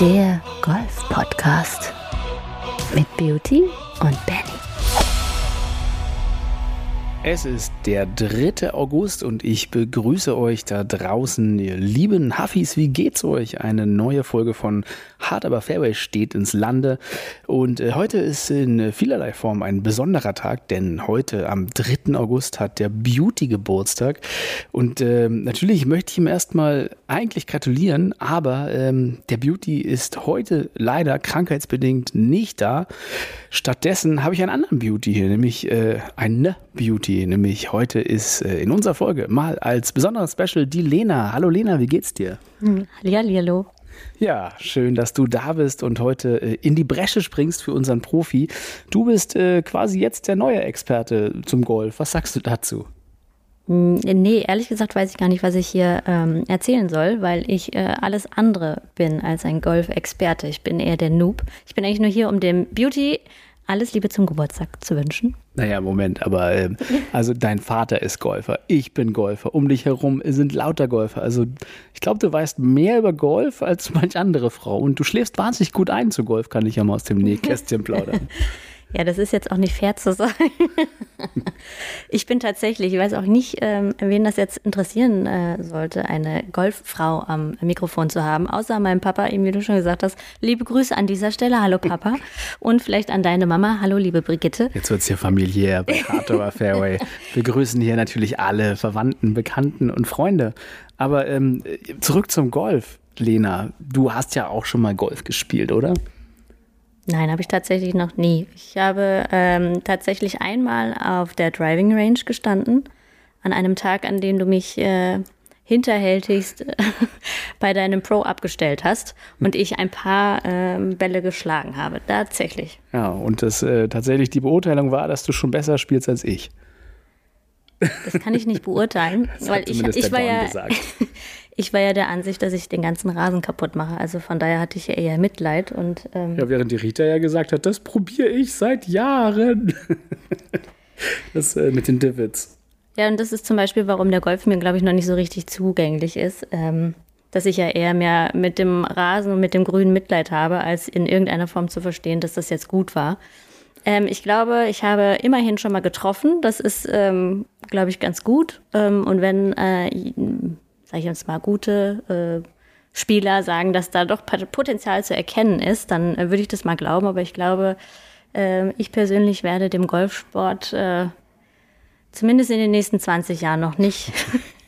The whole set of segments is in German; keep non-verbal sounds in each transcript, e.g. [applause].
Der Golf-Podcast mit Beauty und Benny. Es ist der 3. August und ich begrüße euch da draußen, ihr lieben Huffis. Wie geht's euch? Eine neue Folge von Hard aber Fairway steht ins Lande. Und äh, heute ist in vielerlei Form ein besonderer Tag, denn heute am 3. August hat der Beauty Geburtstag. Und äh, natürlich möchte ich ihm erstmal eigentlich gratulieren, aber ähm, der Beauty ist heute leider krankheitsbedingt nicht da. Stattdessen habe ich einen anderen Beauty hier, nämlich äh, eine Beauty. Nämlich heute ist äh, in unserer Folge mal als besonderes Special die Lena. Hallo Lena, wie geht's dir? Hm, hallo. Ja, schön, dass du da bist und heute äh, in die Bresche springst für unseren Profi. Du bist äh, quasi jetzt der neue Experte zum Golf. Was sagst du dazu? Hm, nee, ehrlich gesagt weiß ich gar nicht, was ich hier ähm, erzählen soll, weil ich äh, alles andere bin als ein Golf-Experte. Ich bin eher der Noob. Ich bin eigentlich nur hier, um dem Beauty alles Liebe zum Geburtstag zu wünschen. Naja, Moment, aber äh, [laughs] also dein Vater ist Golfer, ich bin Golfer, um dich herum sind lauter Golfer. Also ich glaube, du weißt mehr über Golf als manch andere Frau und du schläfst wahnsinnig gut ein zu Golf, kann ich ja mal aus dem Nähkästchen plaudern. [laughs] Ja, das ist jetzt auch nicht fair zu [laughs] sagen. ich bin tatsächlich, ich weiß auch nicht, ähm, wen das jetzt interessieren äh, sollte, eine Golffrau am Mikrofon zu haben, außer meinem Papa, eben wie du schon gesagt hast. Liebe Grüße an dieser Stelle, hallo Papa. Und vielleicht an deine Mama, hallo liebe Brigitte. Jetzt wird es hier familiär bei Hardtower Fairway. Wir grüßen hier natürlich alle Verwandten, Bekannten und Freunde. Aber ähm, zurück zum Golf, Lena. Du hast ja auch schon mal Golf gespielt, oder? Nein, habe ich tatsächlich noch nie. Ich habe ähm, tatsächlich einmal auf der Driving Range gestanden, an einem Tag, an dem du mich äh, hinterhältigst [laughs] bei deinem Pro abgestellt hast und ich ein paar äh, Bälle geschlagen habe. Tatsächlich. Ja, und das äh, tatsächlich die Beurteilung war, dass du schon besser spielst als ich. Das kann ich nicht beurteilen, [laughs] weil ich, ich war ja [laughs] ich war ja der Ansicht, dass ich den ganzen Rasen kaputt mache. Also von daher hatte ich ja eher Mitleid. Und, ähm ja, während die Rita ja gesagt hat, das probiere ich seit Jahren. [laughs] das äh, mit den Divots. Ja, und das ist zum Beispiel, warum der Golf mir, glaube ich, noch nicht so richtig zugänglich ist. Ähm, dass ich ja eher mehr mit dem Rasen und mit dem Grünen Mitleid habe, als in irgendeiner Form zu verstehen, dass das jetzt gut war. Ähm, ich glaube, ich habe immerhin schon mal getroffen. Das ist, ähm, glaube ich, ganz gut. Ähm, und wenn äh, sage ich uns mal, gute äh, Spieler sagen, dass da doch Potenzial zu erkennen ist, dann äh, würde ich das mal glauben. Aber ich glaube, äh, ich persönlich werde dem Golfsport äh, zumindest in den nächsten 20 Jahren noch nicht [laughs]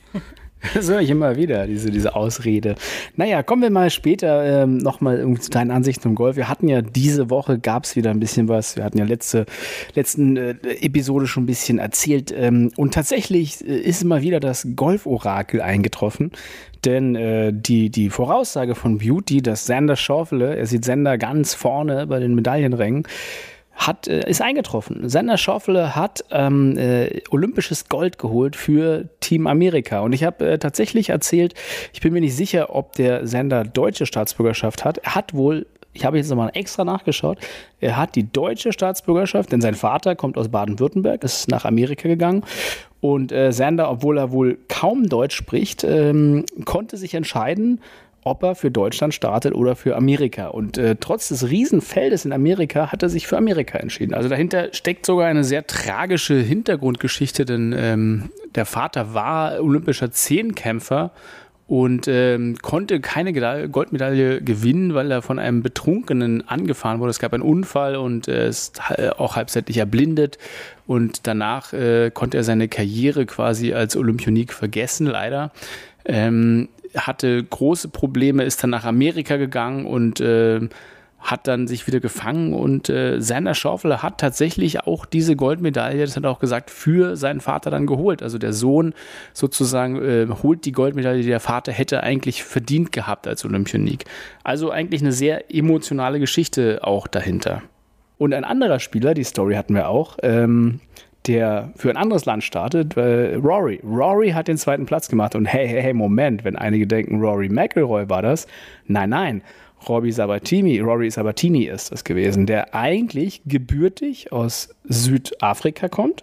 [laughs] Das höre ich immer wieder, diese, diese Ausrede. Naja, kommen wir mal später ähm, nochmal zu deinen Ansichten zum Golf. Wir hatten ja diese Woche, gab es wieder ein bisschen was. Wir hatten ja letzte letzten äh, Episode schon ein bisschen erzählt. Ähm, und tatsächlich äh, ist immer wieder das Golf-Orakel eingetroffen. Denn äh, die, die Voraussage von Beauty, dass Sander Schorfele, er sieht Sander ganz vorne bei den Medaillenrängen, hat, äh, ist eingetroffen. Sender Schauffele hat ähm, äh, olympisches Gold geholt für Team Amerika. Und ich habe äh, tatsächlich erzählt, ich bin mir nicht sicher, ob der Sender deutsche Staatsbürgerschaft hat. Er hat wohl ich habe jetzt nochmal extra nachgeschaut. Er hat die deutsche Staatsbürgerschaft, denn sein Vater kommt aus Baden-Württemberg, ist nach Amerika gegangen. Und äh, Sander, obwohl er wohl kaum Deutsch spricht, ähm, konnte sich entscheiden, ob er für Deutschland startet oder für Amerika. Und äh, trotz des Riesenfeldes in Amerika hat er sich für Amerika entschieden. Also dahinter steckt sogar eine sehr tragische Hintergrundgeschichte, denn ähm, der Vater war olympischer Zehnkämpfer und ähm, konnte keine Goldmedaille gewinnen, weil er von einem Betrunkenen angefahren wurde. Es gab einen Unfall und er äh, ist auch halbseitig erblindet und danach äh, konnte er seine Karriere quasi als Olympionik vergessen, leider. Ähm, hatte große Probleme, ist dann nach Amerika gegangen und äh, hat dann sich wieder gefangen und äh, Sander Schaufel hat tatsächlich auch diese Goldmedaille, das hat er auch gesagt, für seinen Vater dann geholt. Also der Sohn sozusagen äh, holt die Goldmedaille, die der Vater hätte eigentlich verdient gehabt als Olympionik. Also eigentlich eine sehr emotionale Geschichte auch dahinter. Und ein anderer Spieler, die Story hatten wir auch, ähm, der für ein anderes Land startet, äh, Rory. Rory hat den zweiten Platz gemacht und hey, hey, hey, Moment, wenn einige denken, Rory McIlroy war das. Nein, nein. Robbie Sabatini, Rory Sabatini ist das gewesen, der eigentlich gebürtig aus Südafrika kommt,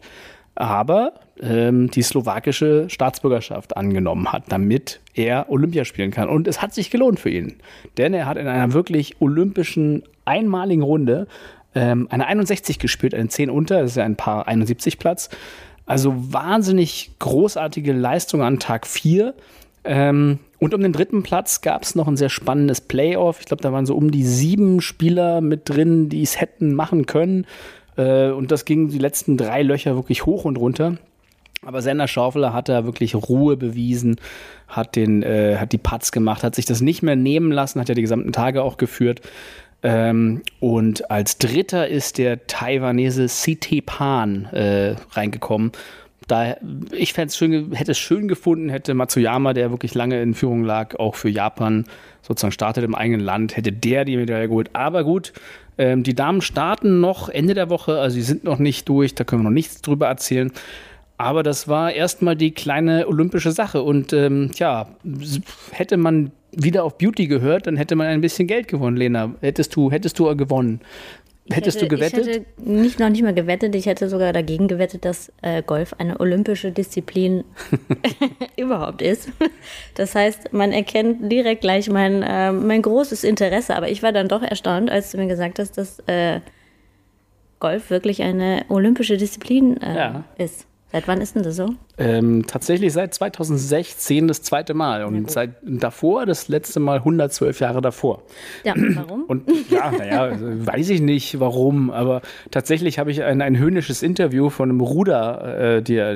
aber ähm, die slowakische Staatsbürgerschaft angenommen hat, damit er Olympia spielen kann. Und es hat sich gelohnt für ihn, denn er hat in einer wirklich olympischen einmaligen Runde ähm, eine 61 gespielt, eine 10 unter, das ist ja ein paar 71 Platz. Also wahnsinnig großartige Leistung an Tag 4. Ähm, und um den dritten Platz gab es noch ein sehr spannendes Playoff. Ich glaube, da waren so um die sieben Spieler mit drin, die es hätten machen können. Äh, und das ging die letzten drei Löcher wirklich hoch und runter. Aber Sender Schaufeler hat da wirklich Ruhe bewiesen, hat, den, äh, hat die Putts gemacht, hat sich das nicht mehr nehmen lassen, hat ja die gesamten Tage auch geführt. Ähm, und als Dritter ist der Taiwanese CT Pan äh, reingekommen. Da, ich schön, hätte es schön gefunden, hätte Matsuyama, der wirklich lange in Führung lag, auch für Japan sozusagen startet im eigenen Land, hätte der die Medaille geholt. Aber gut, ähm, die Damen starten noch Ende der Woche, also sie sind noch nicht durch, da können wir noch nichts drüber erzählen. Aber das war erstmal die kleine olympische Sache. Und ähm, ja, hätte man wieder auf Beauty gehört, dann hätte man ein bisschen Geld gewonnen, Lena. Hättest du, hättest du gewonnen. Hättest hätte, du gewettet? Ich hätte nicht, noch nicht mal gewettet, ich hätte sogar dagegen gewettet, dass äh, Golf eine olympische Disziplin [laughs] [laughs] überhaupt ist. Das heißt, man erkennt direkt gleich mein, äh, mein großes Interesse. Aber ich war dann doch erstaunt, als du mir gesagt hast, dass äh, Golf wirklich eine olympische Disziplin äh, ja. ist. Seit wann ist denn das so? Ähm, tatsächlich seit 2016 das zweite Mal und seit davor das letzte Mal 112 Jahre davor. Ja, warum? Und ja, naja, weiß ich nicht warum, aber tatsächlich habe ich ein, ein höhnisches Interview von einem Ruder, äh, die ja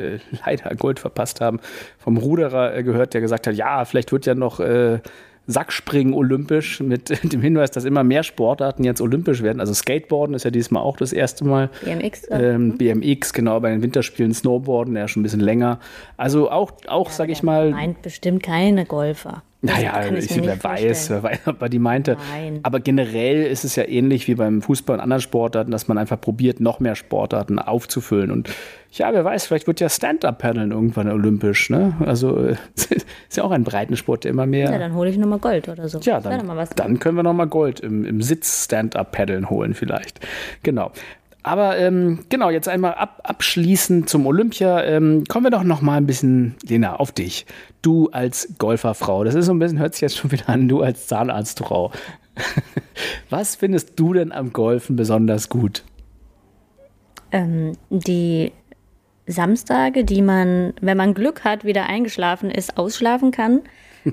leider Gold verpasst haben, vom Ruderer äh, gehört, der gesagt hat, ja, vielleicht wird ja noch äh, Sackspringen olympisch mit [laughs] dem Hinweis, dass immer mehr Sportarten jetzt olympisch werden. Also Skateboarden ist ja diesmal auch das erste Mal. BMX. Ähm, BMX, genau, bei den Winterspielen Snowboarden, ja schon ein bisschen länger. Also auch, auch ja, sag ich mal. meint bestimmt keine Golfer. Naja, ich, ich wer weiß, wer weiß, ob er die meinte. Nein. Aber generell ist es ja ähnlich wie beim Fußball und anderen Sportarten, dass man einfach probiert, noch mehr Sportarten aufzufüllen. Und ja, wer weiß, vielleicht wird ja Stand-Up-Paddeln irgendwann olympisch. Ne? Also [laughs] ist ja auch ein Breitensport, der immer mehr. Ja, dann hole ich nochmal Gold oder so. Ja, dann, dann können wir nochmal Gold im, im Sitz Stand-Up-Paddeln holen, vielleicht. Genau. Aber ähm, genau, jetzt einmal ab, abschließend zum Olympia. Ähm, kommen wir doch noch mal ein bisschen, Lena, auf dich. Du als Golferfrau, das ist so ein bisschen, hört sich jetzt schon wieder an, du als Zahnarztfrau. [laughs] Was findest du denn am Golfen besonders gut? Ähm, die Samstage, die man, wenn man Glück hat, wieder eingeschlafen ist, ausschlafen kann.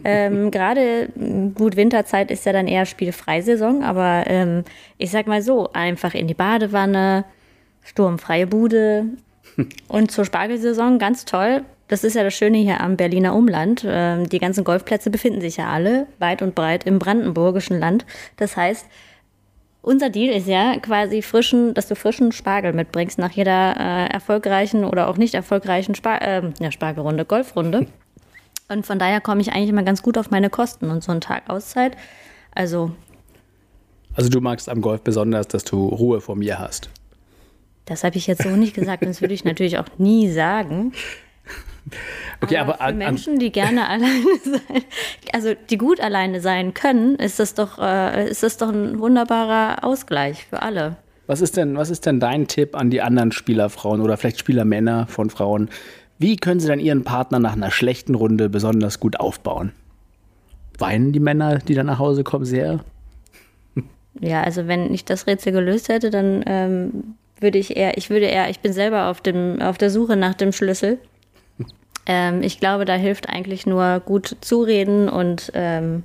Ähm, Gerade gut Winterzeit ist ja dann eher Spielfreisaison, aber ähm, ich sag mal so, einfach in die Badewanne, sturmfreie Bude [laughs] und zur Spargelsaison ganz toll. Das ist ja das Schöne hier am Berliner Umland. Ähm, die ganzen Golfplätze befinden sich ja alle weit und breit im brandenburgischen Land. Das heißt, unser Deal ist ja quasi frischen, dass du frischen Spargel mitbringst nach jeder äh, erfolgreichen oder auch nicht erfolgreichen Spar äh, ja, Spargelrunde, Golfrunde. [laughs] Und von daher komme ich eigentlich immer ganz gut auf meine Kosten und so einen Tag Auszeit. Also. Also du magst am Golf besonders, dass du Ruhe vor mir hast. Das habe ich jetzt so nicht gesagt, das würde ich natürlich auch nie sagen. [laughs] Okay, aber, aber für Menschen, die gerne [laughs] alleine sein, also die gut alleine sein können, ist das doch, äh, ist das doch ein wunderbarer Ausgleich für alle. Was ist denn, was ist denn dein Tipp an die anderen Spielerfrauen oder vielleicht Spielermänner von Frauen? Wie können sie dann ihren Partner nach einer schlechten Runde besonders gut aufbauen? Weinen die Männer, die dann nach Hause kommen, sehr? Ja, also wenn ich das Rätsel gelöst hätte, dann ähm, würde ich eher, ich würde eher, ich bin selber auf dem, auf der Suche nach dem Schlüssel. [laughs] Ähm, ich glaube, da hilft eigentlich nur gut zureden und ähm,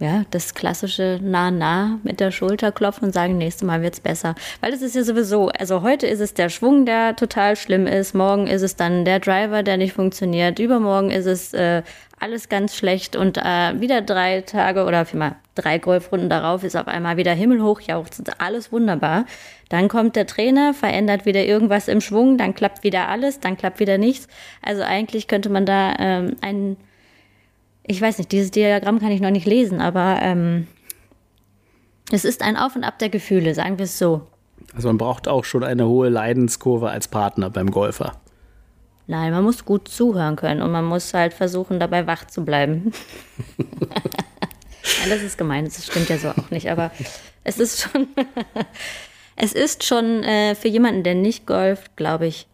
ja, das klassische nah-nah mit der Schulter klopfen und sagen, nächstes Mal wird's besser. Weil es ist ja sowieso, also heute ist es der Schwung, der total schlimm ist, morgen ist es dann der Driver, der nicht funktioniert, übermorgen ist es äh, alles ganz schlecht und äh, wieder drei Tage oder vielmehr drei Golfrunden darauf ist auf einmal wieder himmelhoch jauchzend, alles wunderbar. Dann kommt der Trainer, verändert wieder irgendwas im Schwung, dann klappt wieder alles, dann klappt wieder nichts. Also eigentlich könnte man da ähm, einen ich weiß nicht, dieses Diagramm kann ich noch nicht lesen, aber ähm, es ist ein Auf und Ab der Gefühle, sagen wir es so. Also man braucht auch schon eine hohe Leidenskurve als Partner beim Golfer. Nein, man muss gut zuhören können und man muss halt versuchen, dabei wach zu bleiben. [laughs] Nein, das ist gemein, das stimmt ja so auch nicht, aber es ist schon, [laughs] es ist schon äh, für jemanden, der nicht golft, glaube ich,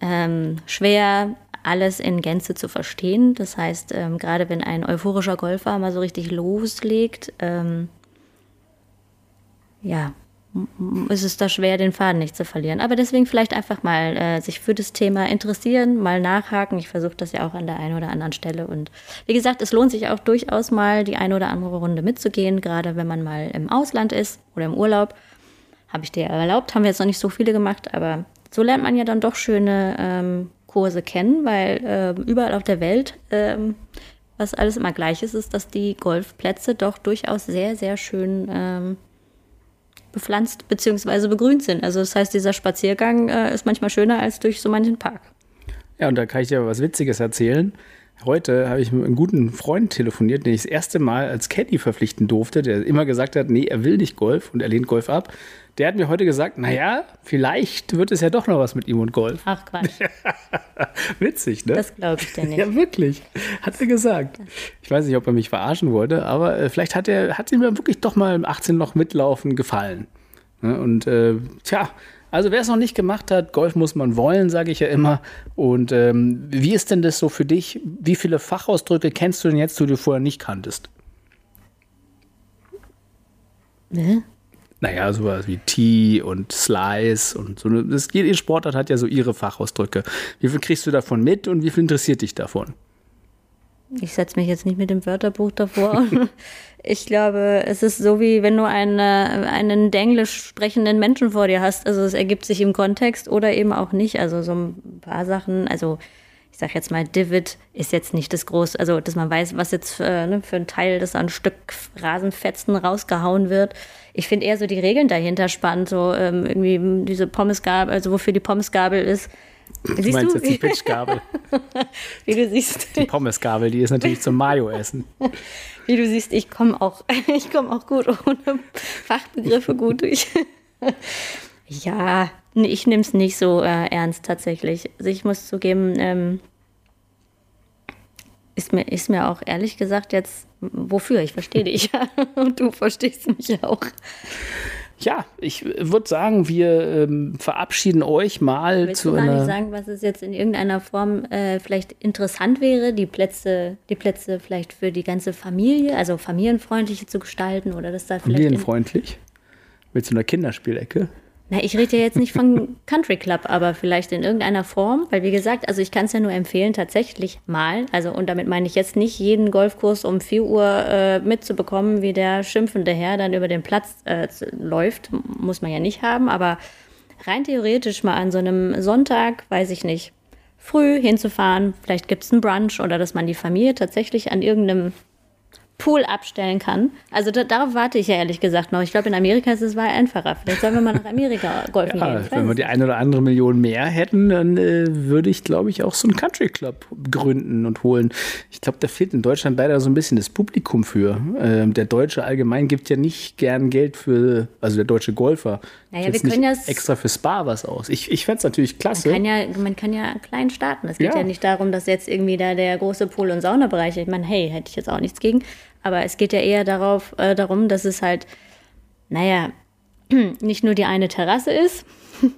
ähm, schwer, alles in Gänze zu verstehen. Das heißt, ähm, gerade wenn ein euphorischer Golfer mal so richtig loslegt, ähm, ja, ist es da schwer, den Faden nicht zu verlieren. Aber deswegen vielleicht einfach mal äh, sich für das Thema interessieren, mal nachhaken. Ich versuche das ja auch an der einen oder anderen Stelle. Und wie gesagt, es lohnt sich auch durchaus mal, die eine oder andere Runde mitzugehen, gerade wenn man mal im Ausland ist oder im Urlaub. Habe ich dir erlaubt, haben wir jetzt noch nicht so viele gemacht, aber so lernt man ja dann doch schöne ähm, Kurse kennen, weil äh, überall auf der Welt, äh, was alles immer gleich ist, ist, dass die Golfplätze doch durchaus sehr, sehr schön ähm, bepflanzt bzw. begrünt sind. Also das heißt, dieser Spaziergang äh, ist manchmal schöner als durch so manchen Park. Ja, und da kann ich dir was Witziges erzählen. Heute habe ich mit einem guten Freund telefoniert, den ich das erste Mal als Caddy verpflichten durfte, der immer gesagt hat, nee, er will nicht Golf und er lehnt Golf ab. Der hat mir heute gesagt, naja, vielleicht wird es ja doch noch was mit ihm und Golf. Ach Quatsch. [laughs] Witzig, ne? Das glaube ich dir nicht. Ja, wirklich. Hat er gesagt. Ich weiß nicht, ob er mich verarschen wollte, aber äh, vielleicht hat er, hat ihm wirklich doch mal im 18 noch mitlaufen gefallen. Ne? Und äh, tja, also wer es noch nicht gemacht hat, Golf muss man wollen, sage ich ja immer. Und ähm, wie ist denn das so für dich? Wie viele Fachausdrücke kennst du denn jetzt, die du vorher nicht kanntest? Ne? Naja, sowas wie Tee und Slice und so. Das, jede Sportart hat ja so ihre Fachausdrücke. Wie viel kriegst du davon mit und wie viel interessiert dich davon? Ich setze mich jetzt nicht mit dem Wörterbuch davor. [laughs] ich glaube, es ist so wie wenn du eine, einen Denglisch sprechenden Menschen vor dir hast. Also es ergibt sich im Kontext oder eben auch nicht. Also so ein paar Sachen, also ich sag jetzt mal, Divid ist jetzt nicht das große, also dass man weiß, was jetzt für, äh, ne, für ein Teil, das an Stück Rasenfetzen rausgehauen wird. Ich finde eher so die Regeln dahinter spannend, so ähm, irgendwie diese Pommesgabel, also wofür die Pommesgabel ist. Du siehst meinst du? jetzt die Pitchgabel. [laughs] Wie du siehst. Die Pommesgabel, die ist natürlich zum Mayo-Essen. [laughs] Wie du siehst, ich komme auch, [laughs] komm auch gut ohne Fachbegriffe gut durch. ja, ich nehme es nicht so äh, ernst tatsächlich. Also ich muss zugeben, ähm, ist, mir, ist mir auch ehrlich gesagt jetzt, wofür? Ich verstehe dich. Und [laughs] [laughs] du verstehst mich auch. Ja, ich würde sagen, wir ähm, verabschieden euch mal Willst zu du gar nicht sagen, was es jetzt in irgendeiner Form äh, vielleicht interessant wäre, die Plätze, die Plätze vielleicht für die ganze Familie, also familienfreundlich zu gestalten oder das da vielleicht. Familienfreundlich. Mit so einer Kinderspielecke. Na, ich rede ja jetzt nicht von [laughs] Country Club, aber vielleicht in irgendeiner Form, weil wie gesagt, also ich kann es ja nur empfehlen, tatsächlich mal, also und damit meine ich jetzt nicht jeden Golfkurs um 4 Uhr äh, mitzubekommen, wie der schimpfende Herr dann über den Platz äh, läuft, muss man ja nicht haben, aber rein theoretisch mal an so einem Sonntag, weiß ich nicht, früh hinzufahren, vielleicht gibt es einen Brunch oder dass man die Familie tatsächlich an irgendeinem Pool abstellen kann. Also da, darauf warte ich ja ehrlich gesagt noch. Ich glaube, in Amerika ist es weit einfacher. Vielleicht sollen wir mal nach Amerika [laughs] golfen Ja, gehen. Wenn wir die eine oder andere Million mehr hätten, dann äh, würde ich, glaube ich, auch so einen Country Club gründen und holen. Ich glaube, da fehlt in Deutschland leider so ein bisschen das Publikum für. Ähm, der Deutsche allgemein gibt ja nicht gern Geld für, also der deutsche Golfer. Naja, gibt wir können nicht ja- extra für Spa was aus. Ich, ich fände es natürlich klasse. Man kann, ja, man kann ja klein starten. Es geht Ja. ja. nicht darum, dass jetzt irgendwie da der große Pool- und Saunabereich, ich meine, hey, hätte ich jetzt auch nichts gegen. Aber es geht ja eher darauf, äh, darum, dass es halt, naja, [clears throat] nicht nur die eine Terrasse ist, [laughs]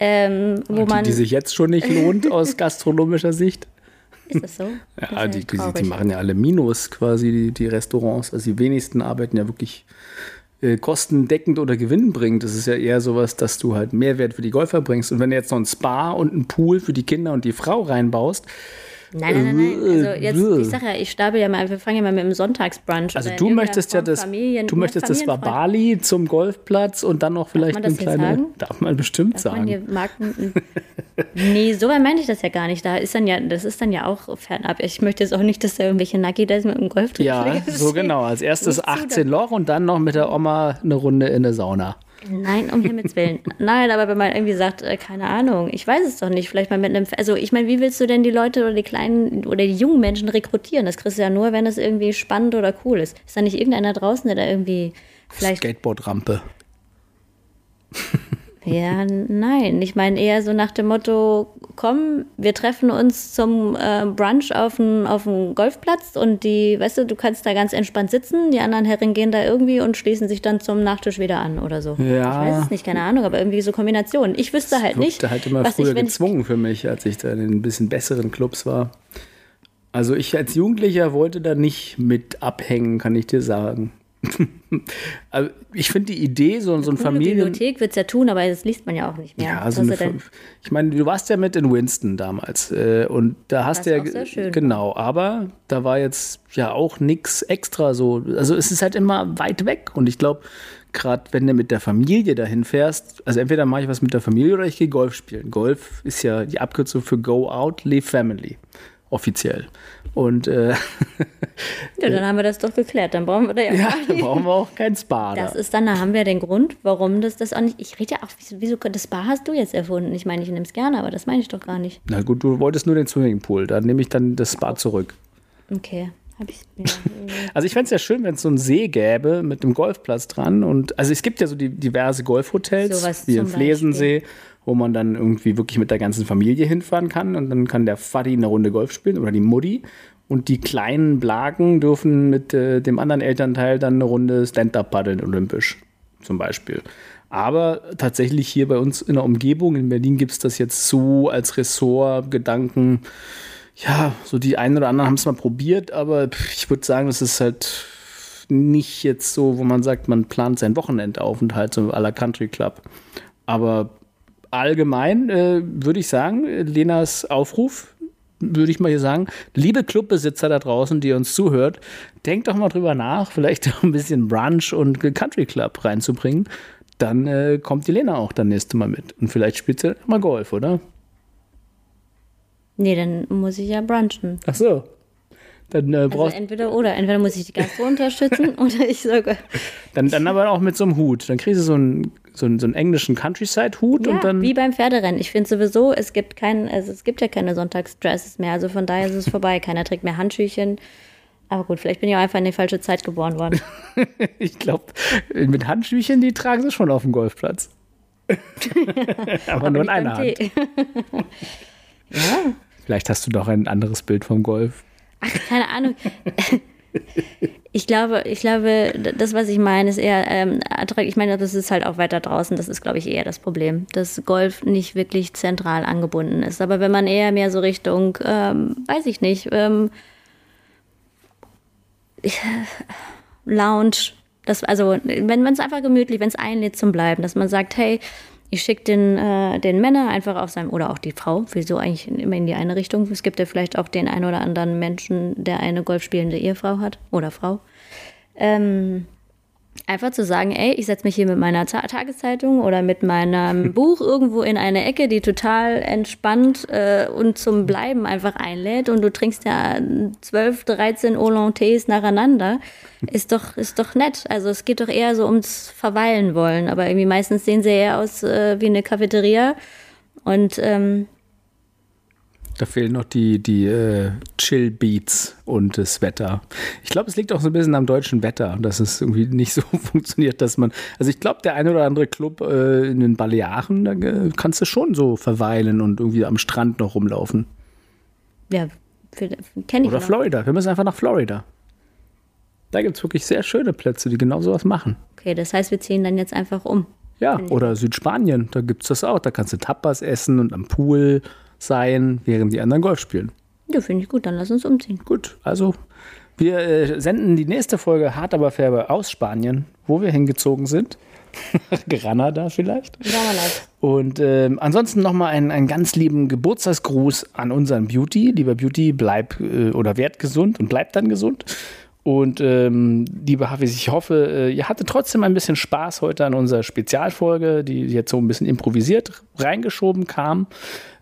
ähm, wo man. die, die sich jetzt schon nicht lohnt [laughs] aus gastronomischer Sicht. ist das so? Das Ja, die, die, die machen ja alle Minus quasi, die, die Restaurants. Also die wenigsten arbeiten ja wirklich äh, kostendeckend oder gewinnbringend. Das ist ja eher sowas, dass du halt Mehrwert für die Golfer bringst. Und wenn du jetzt noch ein Spa und einen Pool für die Kinder und die Frau reinbaust, Nein, nein, nein, nein. Also jetzt, Äh, ich sag ja, ich stapel ja mal, wir fangen ja mal mit dem Sonntagsbrunch. also oder in du möchtest ja das, Familien- du möchtest das Familienfreund- Babali zum Golfplatz und dann noch vielleicht man das eine hier kleine. sagen? Darf man bestimmt Darf man sagen. hier Marken. [laughs] nee, so weit meine ich das ja gar nicht. Da ist dann ja, das ist dann ja auch fernab. Ich möchte jetzt auch nicht, dass da irgendwelche Nuggies mit dem Golf Ja, so genau. Als erstes Nicht zu, 18 Loch und dann noch mit der Oma eine Runde in der Sauna. Nein, um Himmels Willen. Nein, aber wenn man irgendwie sagt, äh, keine Ahnung, ich weiß es doch nicht, vielleicht mal mit einem, also ich meine, wie willst du denn die Leute oder die kleinen oder die jungen Menschen rekrutieren? Das kriegst du ja nur, wenn es irgendwie spannend oder cool ist. Ist da nicht irgendeiner draußen, der da irgendwie vielleicht Skateboardrampe. Ja, nein. Ich meine eher so nach dem Motto, komm, wir treffen uns zum äh, Brunch auf dem auf Golfplatz und die, weißt du, du kannst da ganz entspannt sitzen, die anderen Herren gehen da irgendwie und schließen sich dann zum Nachtisch wieder an oder so. Ja. Ich weiß es nicht, keine Ahnung, aber irgendwie so Kombinationen. Ich wüsste halt nicht, halt immer was früher ich, gezwungen für mich, als ich da in den ein bisschen besseren Clubs war. Also ich als Jugendlicher wollte da nicht mit abhängen, kann ich dir sagen. [laughs] also ich finde die Idee, so, so ein Familien... Bibliothek wird es ja tun, aber das liest man ja auch nicht mehr. Ja, also eine, ich meine, du warst ja mit in Winston damals äh, und da hast du ja auch sehr schön genau, aber da war jetzt ja auch nichts extra so. Also es ist halt immer weit weg und ich glaube, gerade wenn du mit der Familie dahin fährst, also entweder mache ich was mit der Familie oder ich gehe Golf spielen. Golf ist ja die Abkürzung für Go Out, Leave Family offiziell. Und äh, [laughs] ja, dann haben wir das doch geklärt. Dann brauchen wir da ja, ja, gar da nicht- brauchen wir auch kein Spa. Das da. ist dann, da haben wir den Grund, warum das das auch nicht. Ich rede ja auch, wieso, das Bar hast du jetzt erfunden? Ich meine, ich nehme es gerne, aber das meine ich doch gar nicht. Na gut, du wolltest nur den Swimmingpool, dann nehme ich dann das Spa zurück. Okay, habe ich. Ja, [laughs] Also ich fände es ja schön, wenn es so einen See gäbe mit einem Golfplatz dran. Und also es gibt ja so die diverse Golfhotels, Sowas wie im Flesensee, wo man dann irgendwie wirklich mit der ganzen Familie hinfahren kann. Und dann kann der Faddy eine Runde Golf spielen oder die Mutti. Und die kleinen Blagen dürfen mit äh, dem anderen Elternteil dann eine Runde Stand-Up paddeln, olympisch zum Beispiel. Aber tatsächlich hier bei uns in der Umgebung, in Berlin gibt es das jetzt so als Ressort, Gedanken, ja, so die einen oder anderen haben es mal probiert, aber ich würde sagen, das ist halt nicht jetzt so, wo man sagt, man plant seinen Wochenendaufenthalt so à la Country Club. Aber allgemein äh, würde ich sagen, Lenas Aufruf, würde ich mal hier sagen, liebe Clubbesitzer da draußen, die uns zuhört, denkt doch mal drüber nach, vielleicht [laughs] auch ein bisschen Brunch und Country Club reinzubringen. Dann äh, kommt die Lena auch dann nächste Mal mit. Und vielleicht spielt sie mal Golf, oder? nee, dann muss ich ja brunchen. Ach so. Dann, äh, Also brauchst, entweder oder. Entweder muss ich die Gastro unterstützen [laughs] oder ich sage. dann, dann aber auch mit so einem Hut. Dann kriegst du so einen, so einen, so einen englischen Countryside-Hut Ja, und dann. wie beim Pferderennen. Ich finde sowieso, es gibt kein, also es gibt ja keine Sonntagsdresses mehr. Also von daher ist es vorbei. [laughs] Keiner trägt mehr Handschüchen. Aber gut, vielleicht bin ich auch einfach in die falsche Zeit geboren worden. [laughs] Ich glaube, mit Handschüchen, die tragen sie schon auf dem Golfplatz. aber, nur in einer Hand. Tee. Vielleicht hast du doch ein anderes Bild vom Golf. Keine Ahnung. [laughs] Ich glaube, ich glaube, das, was ich meine, ist eher ähm, attraktiv. Ich meine, das ist halt auch weiter draußen. Das ist, glaube ich, eher das Problem, dass Golf nicht wirklich zentral angebunden ist. Aber wenn man eher mehr so Richtung, ähm, weiß ich nicht, ähm, Lounge, das, also wenn man es einfach gemütlich, wenn es einlädt zum Bleiben, dass man sagt, hey, ich schicke den, äh, den Männer einfach auf seinem, oder auch die Frau, wieso eigentlich immer in die eine Richtung. Es gibt ja vielleicht auch den einen oder anderen Menschen, der eine golfspielende Ehefrau hat oder Frau. Ähm, einfach zu sagen, ey, ich setze mich hier mit meiner Ta Tageszeitung oder mit meinem [laughs] Buch irgendwo in eine Ecke, die total entspannt äh, und zum Bleiben einfach einlädt und du trinkst ja 12, 13 Oolong-Tees nacheinander, ist doch, ist doch nett. Also es geht doch eher so ums Verweilen wollen, aber irgendwie meistens sehen sie eher aus äh, wie eine Cafeteria und ähm, Da fehlen noch die, die äh, Chill-Beats und das Wetter. Ich glaube, es liegt auch so ein bisschen am deutschen Wetter, dass es irgendwie nicht [laughs] so funktioniert, dass man. Also ich glaube, der eine oder andere Club äh, in den Balearen, da äh, kannst du schon so verweilen und irgendwie am Strand noch rumlaufen. ja, kenne ich Oder noch. Florida. Wir müssen einfach nach Florida. Da gibt es wirklich sehr schöne Plätze, die genau sowas machen. Okay, das heißt, wir ziehen dann jetzt einfach um. Ja, oder Südspanien, da gibt es das auch. Da kannst du Tapas essen und am Pool sein, während die anderen Golf spielen. Ja, finde ich gut, dann lass uns umziehen. Gut, also wir äh, senden die nächste Folge Hart aber Färbe aus Spanien, wo wir hingezogen sind. [laughs] Granada vielleicht. Sauerland. Und ähm, ansonsten nochmal einen, einen ganz lieben Geburtstagsgruß an unseren Beauty. Lieber Beauty, bleib äh, oder werd gesund und bleib dann gesund. Und ähm, liebe Hafis, ich hoffe, äh, ihr hattet trotzdem ein bisschen Spaß heute an unserer Spezialfolge, die jetzt so ein bisschen improvisiert reingeschoben kam.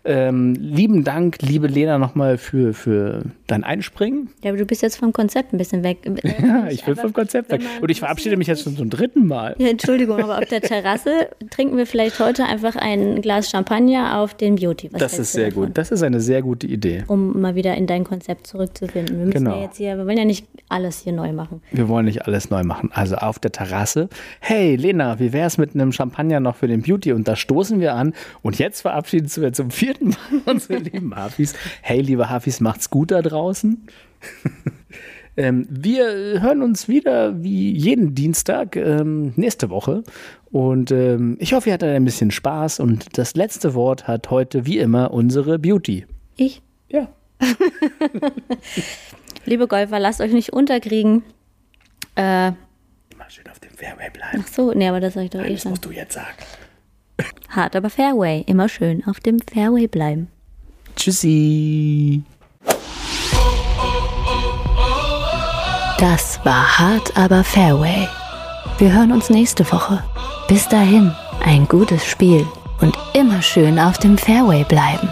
Ähm, lieben Dank, liebe Lena, nochmal für, für dein Einspringen. Ja, aber du bist jetzt vom Konzept ein bisschen weg. [laughs] Ja, ich will vom Konzept weg. Und ich verabschiede mich jetzt schon zum dritten Mal. Ja, Entschuldigung, aber auf der Terrasse trinken wir vielleicht heute einfach ein Glas Champagner auf den Beauty. Was das ist sehr davon? gut. Das ist eine sehr gute Idee. Um mal wieder in dein Konzept zurückzufinden. Wir müssen genau. ja jetzt hier, wir wollen ja nicht alles hier neu machen. Wir wollen nicht alles neu machen. Also auf der Terrasse. Hey, Lena, wie wäre es mit einem Champagner noch für den Beauty? Und da stoßen wir an. Und jetzt verabschieden wir zum vierten Mal unsere lieben Hafis. Hey, liebe Hafis, macht's gut da draußen. [laughs] ähm, wir hören uns wieder wie jeden Dienstag ähm, nächste Woche. Und ähm, ich hoffe, ihr hattet ein bisschen Spaß. Und das letzte Wort hat heute wie immer unsere Beauty. Ich? Ja. [laughs] Liebe Golfer, lasst euch nicht unterkriegen. Äh, Immer schön auf dem Fairway bleiben. Ach so, nee, aber das sag ich doch Nein, eh das schon. musst du jetzt sagen. Hart, aber Fairway. Immer schön auf dem Fairway bleiben. Tschüssi. Das war Hart, aber Fairway. Wir hören uns nächste Woche. Bis dahin, ein gutes Spiel und immer schön auf dem Fairway bleiben.